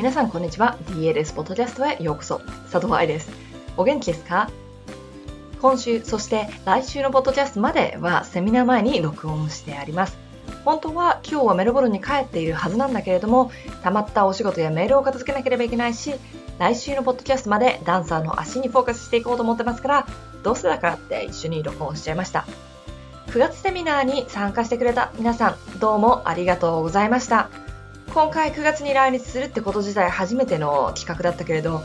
皆さんこんにちは。DLS ポッドキャストへようこそ。佐藤愛です。お元気ですか？今週そして来週のポッドキャストまではセミナー前に録音してあります。本当は今日はメルボルンに帰っているはずなんだけれどもたまったお仕事やメールを片付けなければいけないし来週のポッドキャストまでダンサーの足にフォーカスしていこうと思ってますからどうせだからって一緒に録音しちゃいました。9月セミナーに参加してくれた皆さんどうもありがとうございました。今回9月に来日するってこと自体初めての企画だったけれど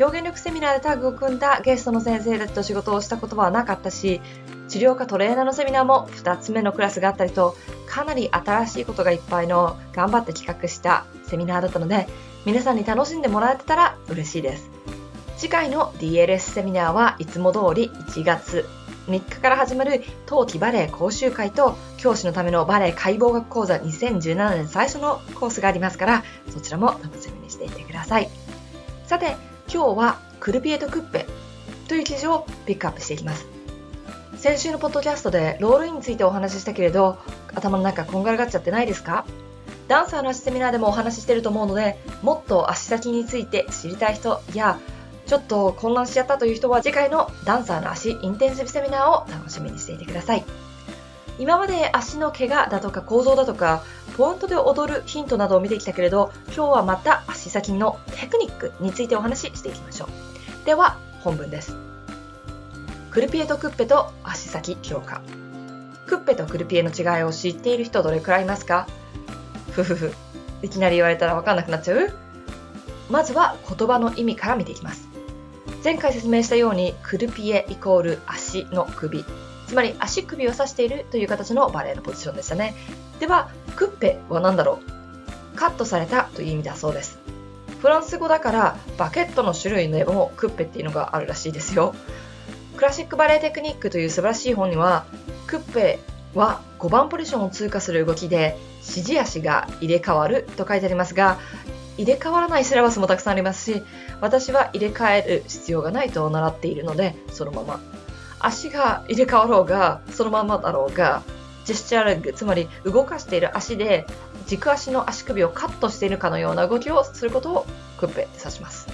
表現力セミナーでタッグを組んだゲストの先生たちと仕事をしたことはなかったし治療科トレーナーのセミナーも2つ目のクラスがあったりとかなり新しいことがいっぱいの頑張って企画したセミナーだったので皆さんに楽しんでもらえてたら嬉しいです。次回の DLS セミナーはいつも通り1月3日から始まる冬季バレエ講習会と教師のためのバレエ解剖学講座2017年最初のコースがありますからそちらも楽しみにしていてください。さて今日はクルピエとクッペという記事をピックアップしていきます。先週のポッドキャストでロールインについてお話ししたけれど頭の中こんがらがっちゃってないですか？ダンサーの足セミナーでもお話ししてると思うのでもっと足先について知りたい人やちょっと混乱しちゃったという人は次回のダンサーの足インテンシブセミナーを楽しみにしていてください。今まで足の怪我だとか構造だとかポイントで踊るヒントなどを見てきたけれど今日はまた足先のテクニックについてお話ししていきましょう。では本文です。クルピエとクッペと足先強化。クッペとクルピエの違いを知っている人どれくらいいますか？ふふふ。いきなり言われたらわかんなくなっちゃう？まずは言葉の意味から見ていきます。前回説明したようにクルピエイコール足の首。つまり足首を指しているという形のバレエのポジションでしたね。ではクッペは何だろう？カットされたという意味だそうです。フランス語だからバケットの種類でもクッペっていうのがあるらしいですよ。クラシックバレエテクニックという素晴らしい本にはクッペは5番ポジションを通過する動きで指示足が入れ替わると書いてありますが入れ替わらないシラバスもたくさんありますし私は入れ替える必要がないと習っているのでそのまま。足が入れ替わろうがそのままだろうがジェスチャーレッグつまり動かしている足で軸足の足首をカットしているかのような動きをすることをクッペって指します。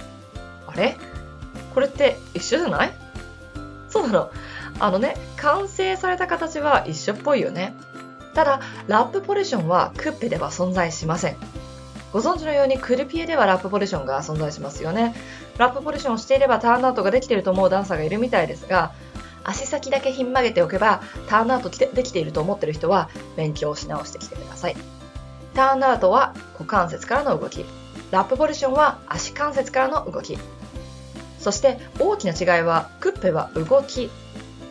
あれ？これって一緒じゃない？そうなのあのね完成された形は一緒っぽいよね。ただラップポジションはクッペでは存在しません。ご存知のようにクルピエではラップポジションが存在しますよね。ラップポジションをしていればターンアウトができていると思うダンサーがいるみたいですが、足先だけひん曲げておけばターンアウトできていると思っている人は勉強し直してきてください。ターンアウトは股関節からの動き。ラップポジションは足関節からの動き。そして大きな違いはクッペは動き、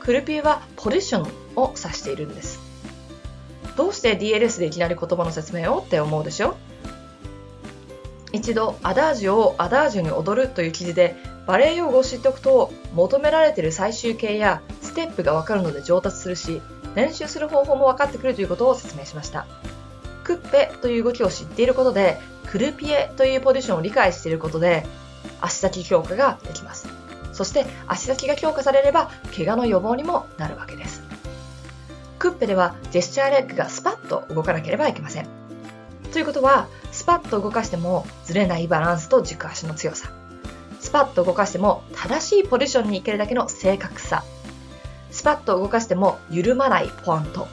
クルピエはポジションを指しているんです。どうして DLS でいきなり言葉の説明をって思うでしょ？一度アダージオをアダージオに踊るという記事でバレエ用語を知っておくと求められている最終形やステップがわかるので上達するし練習する方法も分かってくるということを説明しました。クッペという動きを知っていることでクルピエというポジションを理解していることで足先強化ができます。そして足先が強化されれば怪我の予防にもなるわけです。クッペではジェスチャーレッグがスパッと動かなければいけません。ということは、スパッと動かしてもずれないバランスと軸足の強さ。スパッと動かしても正しいポジションに行けるだけの正確さ。スパッと動かしても緩まないポイント。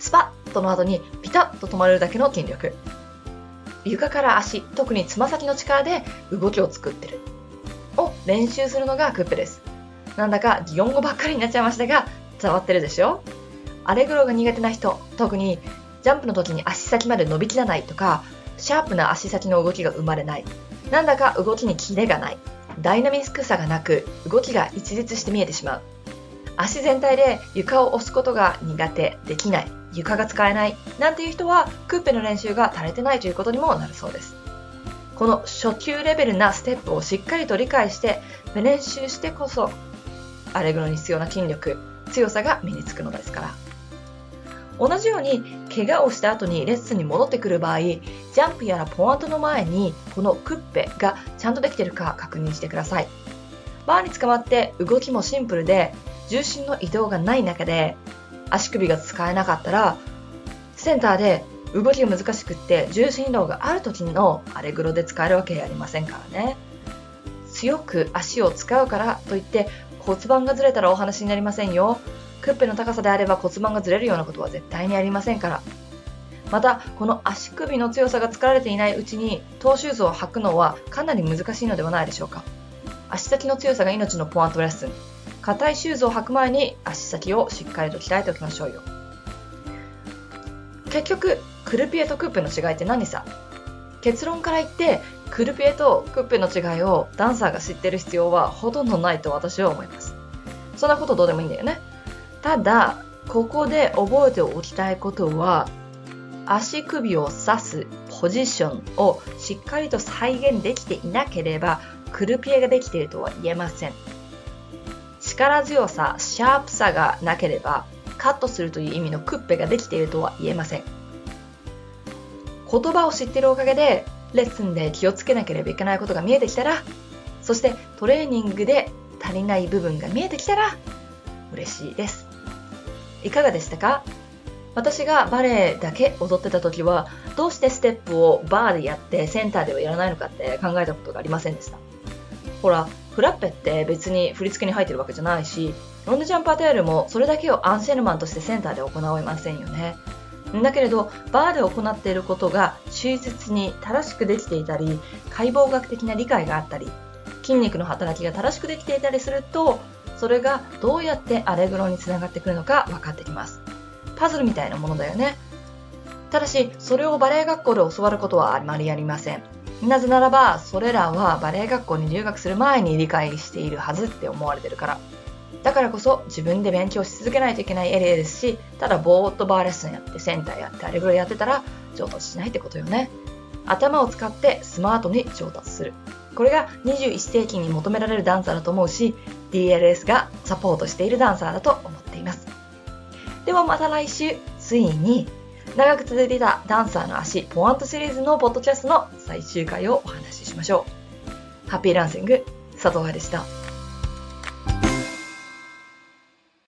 スパッとの後にピタッと止まれるだけの筋力。床から足、特につま先の力で動きを作ってる。を練習するのがクップです。なんだか擬音語ばっかりになっちゃいましたが、伝わってるでしょ？アレグロが苦手な人、特にジャンプの時に足先まで伸びきらないとか、シャープな足先の動きが生まれない。なんだか動きにキレがない。ダイナミックさがなく、動きが一律して見えてしまう。足全体で床を押すことが苦手、できない、床が使えない、なんていう人は、クッペの練習が足りてないということにもなるそうです。この初級レベルなステップをしっかりと理解して、練習してこそ、アレグロに必要な筋力、強さが身につくのですから。同じように怪我をした後にレッスンに戻ってくる場合ジャンプやらポワントの前にこのクッペがちゃんとできてるか確認してください。バーに捕まって動きもシンプルで重心の移動がない中で足首が使えなかったらセンターで動きが難しくって重心移動がある時のアレグロで使えるわけありませんからね。強く足を使うからといって骨盤がずれたらお話になりませんよ。クッペの高さであれば骨盤がずれるようなことは絶対にありませんから。またこの足首の強さが作られていないうちにトーシューズを履くのはかなり難しいのではないでしょうか。足先の強さが命のポアントレッスン。硬いシューズを履く前に足先をしっかりと鍛えておきましょうよ。結局クルピエとクッペの違いって何さ？結論から言ってクルピエとクッペの違いをダンサーが知ってる必要はほとんどないと私は思います。そんなことどうでもいいんだよね。ただここで覚えておきたいことは足首を刺すポジションをしっかりと再現できていなければクルピエができているとは言えません。力強さシャープさがなければカットするという意味のクッペができているとは言えません。言葉を知っているおかげでレッスンで気をつけなければいけないことが見えてきたらそしてトレーニングで足りない部分が見えてきたら嬉しいです。いかがでしたか？私がバレエだけ踊ってた時はどうしてステップをバーでやってセンターではやらないのかって考えたことがありませんでした。ほらフラッペって別に振り付けに入ってるわけじゃないしロンドジャンパーテールもそれだけをアンシェルマンとしてセンターで行えませんよね。だけれどバーで行っていることが忠実に正しくできていたり解剖学的な理解があったり筋肉の働きが正しくできていたりするとそれがどうやってアレグロにつながってくるのか分かってきますパズルみたいなものだよね。ただし、それをバレエ学校で教わることはあまりありません。なぜならば、それらはバレエ学校に留学する前に理解しているはずって思われてるから。だからこそ自分で勉強し続けないといけないエリアですし、ただぼーっとバーレッスンやってセンターやってあれぐらいやってたら上達しないってことよね。頭を使ってスマートに上達する。これが21世紀に求められるダンサーだと思うし、DLS がサポートしているダンサーだと思っています。ではまた来週、ついに長く続いていたダンサーの足ポワントシリーズのポッドキャストの最終回をお話ししましょう。ハッピーランシング、佐藤愛でした。